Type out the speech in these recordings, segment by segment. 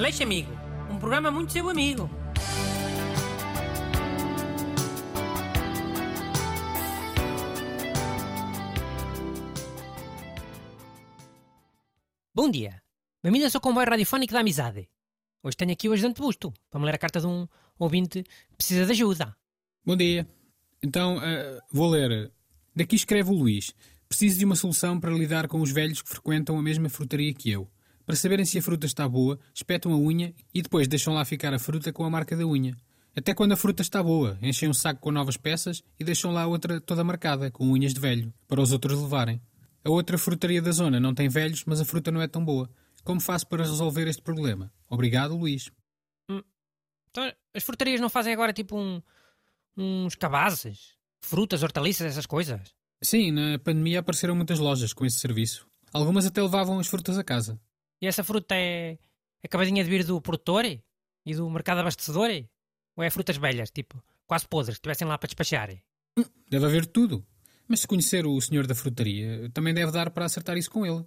Aleixo Amigo, um programa muito seu amigo. Bom dia. Bem-vindo ao comboio radiofónico da amizade. Hoje tenho aqui o ajudante Busto para me ler a carta de um ouvinte que precisa de ajuda. Bom dia. Então, eh, vou ler. Daqui escreve o Luís. Preciso de uma solução para lidar com os velhos que frequentam a mesma frutaria que eu. Para saberem se a fruta está boa, espetam a unha e depois deixam lá ficar a fruta com a marca da unha. Até quando a fruta está boa, enchem um saco com novas peças e deixam lá outra toda marcada, com unhas de velho, para os outros levarem. A outra frutaria da zona não tem velhos, mas a fruta não é tão boa. Como faço para resolver este problema? Obrigado, Luís. Então, as frutarias não fazem agora tipo um, uns cabazes? Frutas, hortaliças, essas coisas? Sim, na pandemia apareceram muitas lojas com esse serviço. Algumas até levavam as frutas a casa. E essa fruta é acabadinha de vir do produtor e do mercado abastecedor? Ou é frutas velhas, tipo, quase podres, que estivessem lá para despachar? Deve haver tudo. Mas se conhecer o senhor da frutaria, também deve dar para acertar isso com ele.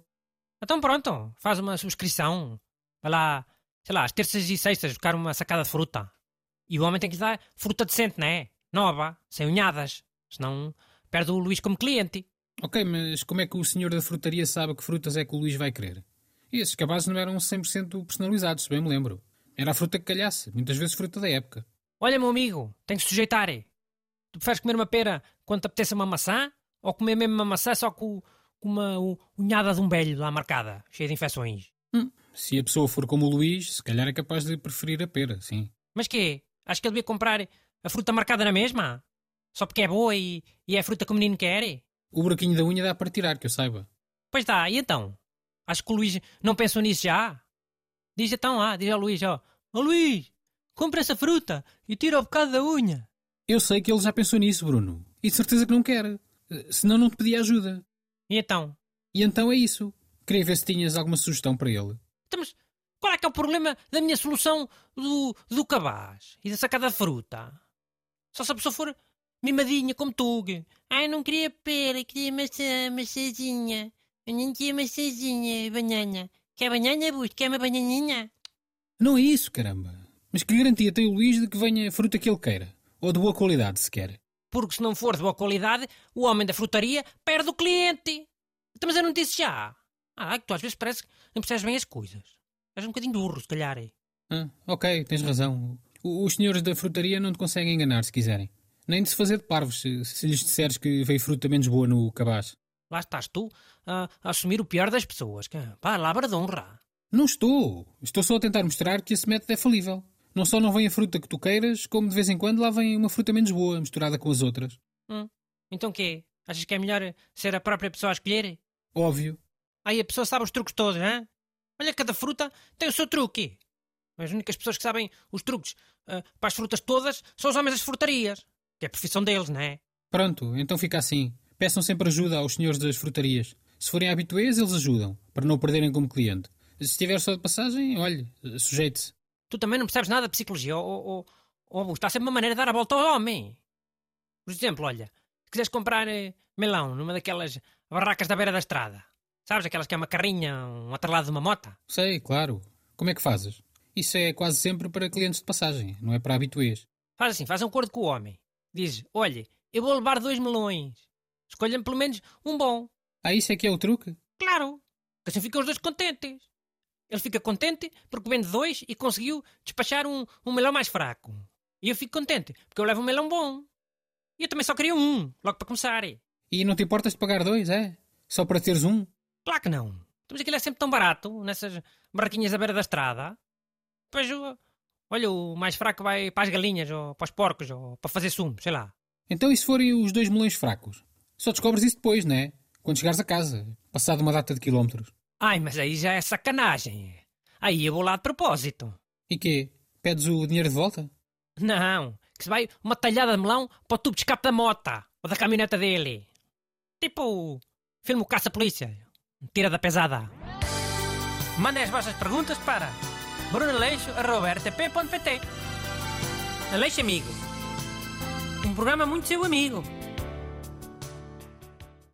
Então pronto, faz uma subscrição. Vai lá, sei lá, às terças e sextas buscar uma sacada de fruta. E o homem tem que dar fruta decente, não é? Nova, sem unhadas. Senão perde o Luís como cliente. Ok, mas como é que o senhor da frutaria sabe que frutas é que o Luís vai querer? E esses cabazes não eram 100% personalizados, se bem me lembro. Era a fruta que calhasse, muitas vezes fruta da época. Olha, meu amigo, tem que se sujeitar. Tu preferes comer uma pera quando te apetece uma maçã? Ou comer mesmo uma maçã só com, com uma unhada de um velho lá marcada, cheia de infecções? Hum, se a pessoa for como o Luís, se calhar é capaz de preferir a pera, sim. Mas quê? Acho que ele devia comprar a fruta marcada na mesma? Só porque é boa e, e é a fruta que o menino quer? O buraquinho da unha dá para tirar, que eu saiba. Pois dá, e então? Acho que o Luís não pensou nisso já? Diz então lá, diz ao Luís, ó. Ó Luís, compra essa fruta e tira o bocado da unha. Eu sei que ele já pensou nisso, Bruno. E de certeza que não quer. Eh, Senão não te pedia ajuda. E então? E então é isso. Queria ver se tinhas alguma sugestão para ele. Então, mas qual é que é o problema da minha solução do, do cabaz e da sacada de fruta? Só se a pessoa for mimadinha como tu. Ai, não queria pera, queria maçã, maçãzinha. Eu nem queria maçãzinha, banana. Quer banana, Busto? Quer uma bananinha? Não é isso, caramba. Mas que garantia tem o Luís de que venha a fruta que ele queira? Ou de boa qualidade, se quer? Porque se não for de boa qualidade, o homem da frutaria perde o cliente. Então, mas eu não disse já. Ah, que tu às vezes parece que não percebes bem as coisas. És um bocadinho burro, se calhar. é. Ah, ok, tens razão. O- Os senhores da frutaria não te conseguem enganar se quiserem. Nem de se fazer de parvos se, se lhes disseres que veio fruta menos boa no cabaz. Lá estás tu a, a assumir o pior das pessoas. Que, pá, labra de honra. Não estou. Estou só a tentar mostrar que esse método é falível. Não só não vem a fruta que tu queiras, como de vez em quando lá vem uma fruta menos boa, misturada com as outras. Hum. Então quê? Achas que é melhor ser a própria pessoa a escolher? Óbvio. Aí a pessoa sabe os truques todos, hã? Olha, cada fruta tem o seu truque. As únicas pessoas que sabem os truques ah, para as frutas todas são os homens das frutarias. Que é a profissão deles, não é? Pronto, então fica assim. Peçam sempre ajuda aos senhores das frutarias. Se forem habituês, eles ajudam, para não o perderem como cliente. Se estiver só de passagem, olhe, sujeite-se. Tu também não percebes nada de psicologia. Ou, ou, ou, está sempre uma maneira de dar a volta ao homem. Por exemplo, olha, se quiseres comprar eh, melão numa daquelas barracas da beira da estrada, sabes aquelas que é uma carrinha, um atrelado de uma mota? Sei, claro. Como é que fazes? Isso é quase sempre para clientes de passagem, não é para habituês. Faz assim, faz um acordo com o homem. Diz: Olha, eu vou levar dois melões. Escolha-me pelo menos um bom. Ah, isso é que é o truque? Claro, que assim ficam os dois contentes. Ele fica contente porque vende dois e conseguiu despachar um, um melão mais fraco. E eu fico contente porque eu levo um melão bom. E eu também só queria um, logo para começar. E não te importas de pagar dois, é? Só para teres um? Claro que não. Mas aquilo é sempre tão barato, nessas barraquinhas da beira da estrada. Depois, olha, o mais fraco vai para as galinhas, ou para os porcos, ou para fazer sumo, sei lá. Então e se forem os dois melões fracos? Só descobres isso depois, não é? Quando chegares a casa, passado uma data de quilómetros. Ai, mas aí já é sacanagem. Aí eu vou lá de propósito. E quê? Pedes o dinheiro de volta? Não, que se vai uma talhada de melão para o tubo de escape da mota ou da caminhoneta dele. Tipo, filme o Caça-Polícia. Tira da pesada. Mandem as vossas perguntas para brunaleixo.rtp.pt Aleixo Amigo. Um programa muito seu amigo.